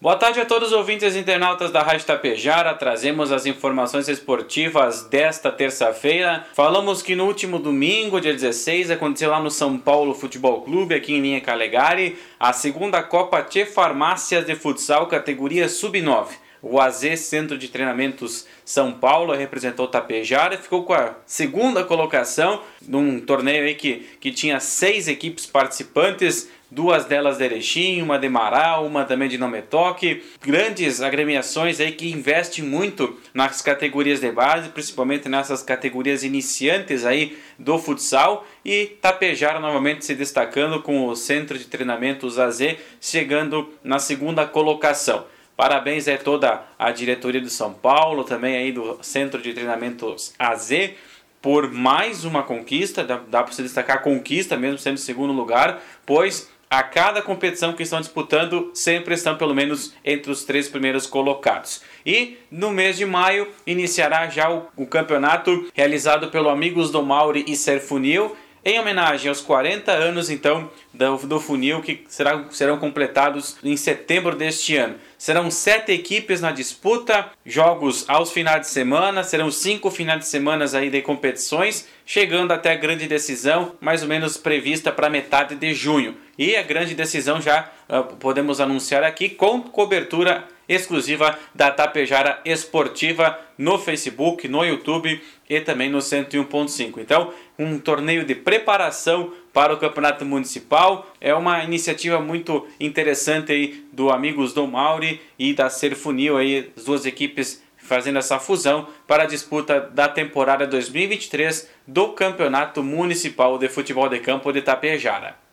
Boa tarde a todos os ouvintes e internautas da Rádio Tapejara. Trazemos as informações esportivas desta terça-feira. Falamos que no último domingo, dia 16, aconteceu lá no São Paulo Futebol Clube, aqui em Linha Calegari, a segunda Copa Tchê Farmácias de Futsal, categoria Sub-9. O AZ Centro de Treinamentos São Paulo representou Tapejara e ficou com a segunda colocação num torneio aí que, que tinha seis equipes participantes duas delas de Erechim, uma de Marau, uma também de Nometoque, grandes agremiações aí que investem muito nas categorias de base, principalmente nessas categorias iniciantes aí do futsal e Tapejara novamente se destacando com o centro de treinamentos AZ chegando na segunda colocação. Parabéns a toda a diretoria do São Paulo, também aí do Centro de Treinamentos AZ, por mais uma conquista, dá, dá para se destacar a conquista, mesmo sendo segundo lugar, pois a cada competição que estão disputando, sempre estão pelo menos entre os três primeiros colocados. E no mês de maio iniciará já o, o campeonato realizado pelo Amigos do Mauri e Serfunil, em homenagem aos 40 anos então do, do funil que será, serão completados em setembro deste ano. Serão sete equipes na disputa, jogos aos finais de semana, serão cinco finais de semana aí de competições, chegando até a grande decisão, mais ou menos prevista para metade de junho. E a grande decisão já uh, podemos anunciar aqui com cobertura exclusiva da Tapejara Esportiva no Facebook, no YouTube e também no 101.5. Então, um torneio de preparação para o Campeonato Municipal. É uma iniciativa muito interessante aí do Amigos do Mauri e da Serfunil aí, as duas equipes fazendo essa fusão para a disputa da temporada 2023 do Campeonato Municipal de Futebol de Campo de Tapejara.